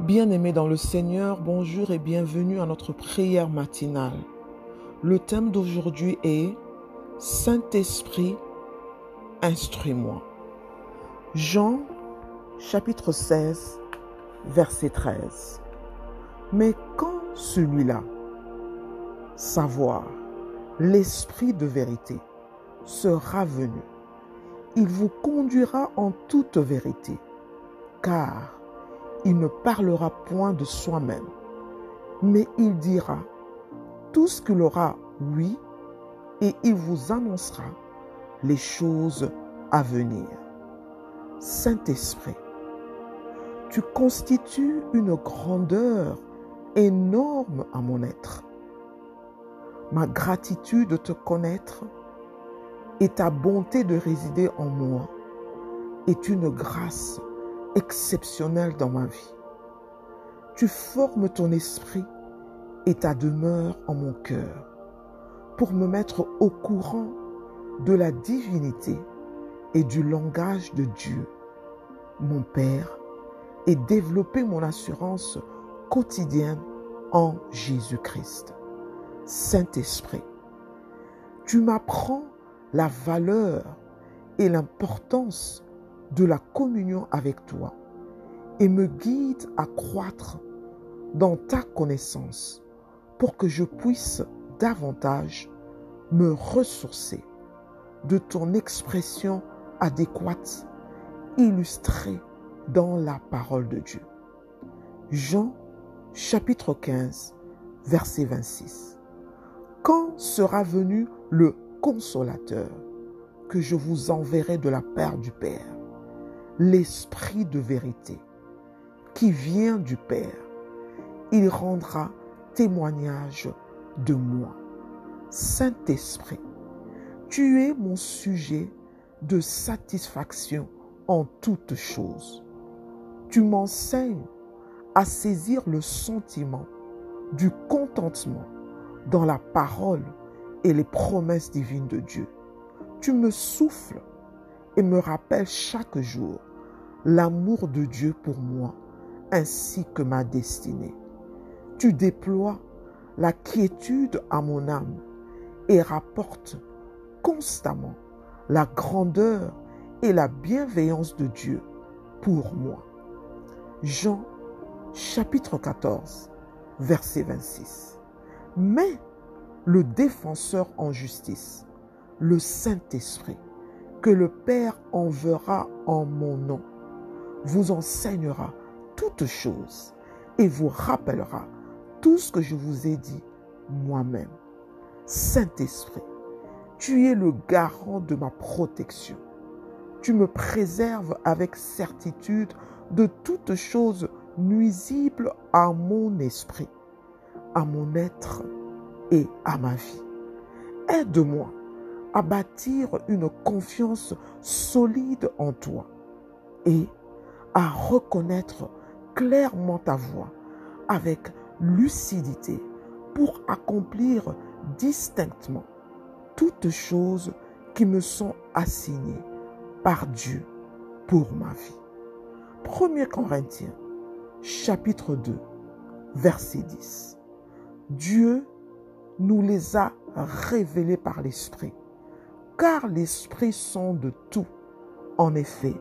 Bien-aimés dans le Seigneur, bonjour et bienvenue à notre prière matinale. Le thème d'aujourd'hui est Saint-Esprit, instruis-moi. Jean chapitre 16, verset 13. Mais quand celui-là, savoir l'Esprit de vérité, sera venu, il vous conduira en toute vérité, car il ne parlera point de soi-même, mais il dira tout ce qu'il aura oui, et il vous annoncera les choses à venir. Saint-Esprit, tu constitues une grandeur énorme à mon être. Ma gratitude de te connaître et ta bonté de résider en moi est une grâce exceptionnel dans ma vie. Tu formes ton esprit et ta demeure en mon cœur pour me mettre au courant de la divinité et du langage de Dieu, mon Père, et développer mon assurance quotidienne en Jésus-Christ. Saint-Esprit, tu m'apprends la valeur et l'importance de la communion avec toi et me guide à croître dans ta connaissance pour que je puisse davantage me ressourcer de ton expression adéquate illustrée dans la parole de Dieu. Jean chapitre 15 verset 26. Quand sera venu le consolateur que je vous enverrai de la part du Père? l'Esprit de vérité qui vient du Père. Il rendra témoignage de moi. Saint-Esprit, tu es mon sujet de satisfaction en toutes choses. Tu m'enseignes à saisir le sentiment du contentement dans la parole et les promesses divines de Dieu. Tu me souffles et me rappelles chaque jour l'amour de Dieu pour moi ainsi que ma destinée. Tu déploies la quiétude à mon âme et rapportes constamment la grandeur et la bienveillance de Dieu pour moi. Jean chapitre 14 verset 26. Mais le défenseur en justice, le Saint-Esprit, que le Père enverra en mon nom, vous enseignera toutes choses et vous rappellera tout ce que je vous ai dit moi-même. Saint-Esprit, tu es le garant de ma protection. Tu me préserves avec certitude de toutes choses nuisibles à mon esprit, à mon être et à ma vie. Aide-moi à bâtir une confiance solide en toi et à reconnaître clairement ta voix avec lucidité pour accomplir distinctement toutes choses qui me sont assignées par Dieu pour ma vie. 1 Corinthiens chapitre 2 verset 10. Dieu nous les a révélés par l'Esprit car l'Esprit sonde tout. En effet,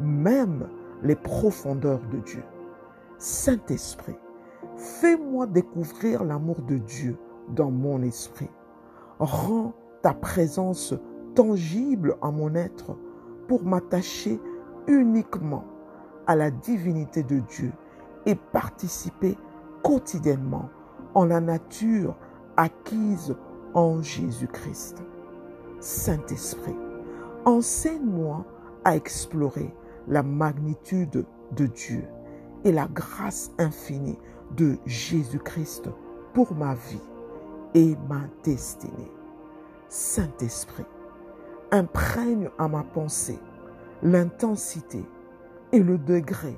même les profondeurs de Dieu. Saint-Esprit, fais-moi découvrir l'amour de Dieu dans mon esprit. Rends ta présence tangible à mon être pour m'attacher uniquement à la divinité de Dieu et participer quotidiennement en la nature acquise en Jésus-Christ. Saint-Esprit, enseigne-moi à explorer la magnitude de Dieu et la grâce infinie de Jésus-Christ pour ma vie et ma destinée. Saint-Esprit, imprègne à ma pensée l'intensité et le degré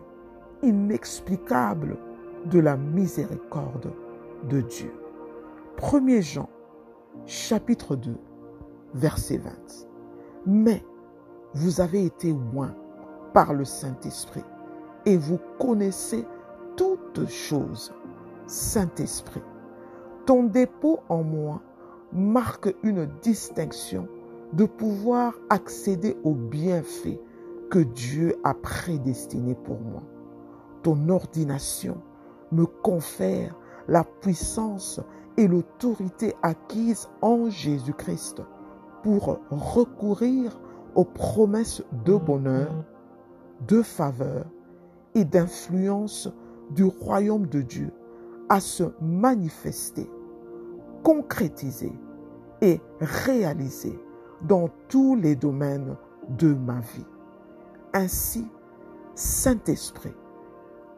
inexplicable de la miséricorde de Dieu. 1 Jean, chapitre 2, verset 20. Mais vous avez été loin par le Saint-Esprit et vous connaissez toutes choses. Saint-Esprit, ton dépôt en moi marque une distinction de pouvoir accéder aux bienfaits que Dieu a prédestinés pour moi. Ton ordination me confère la puissance et l'autorité acquise en Jésus-Christ pour recourir aux promesses de bonheur, de faveur et d'influence du royaume de Dieu à se manifester, concrétiser et réaliser dans tous les domaines de ma vie. Ainsi, Saint-Esprit,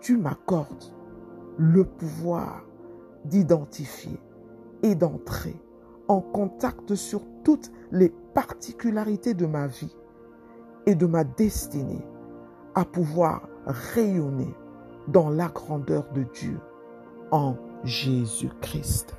tu m'accordes le pouvoir d'identifier et d'entrer en contact sur toutes les particularités de ma vie et de ma destinée à pouvoir rayonner dans la grandeur de Dieu en Jésus-Christ.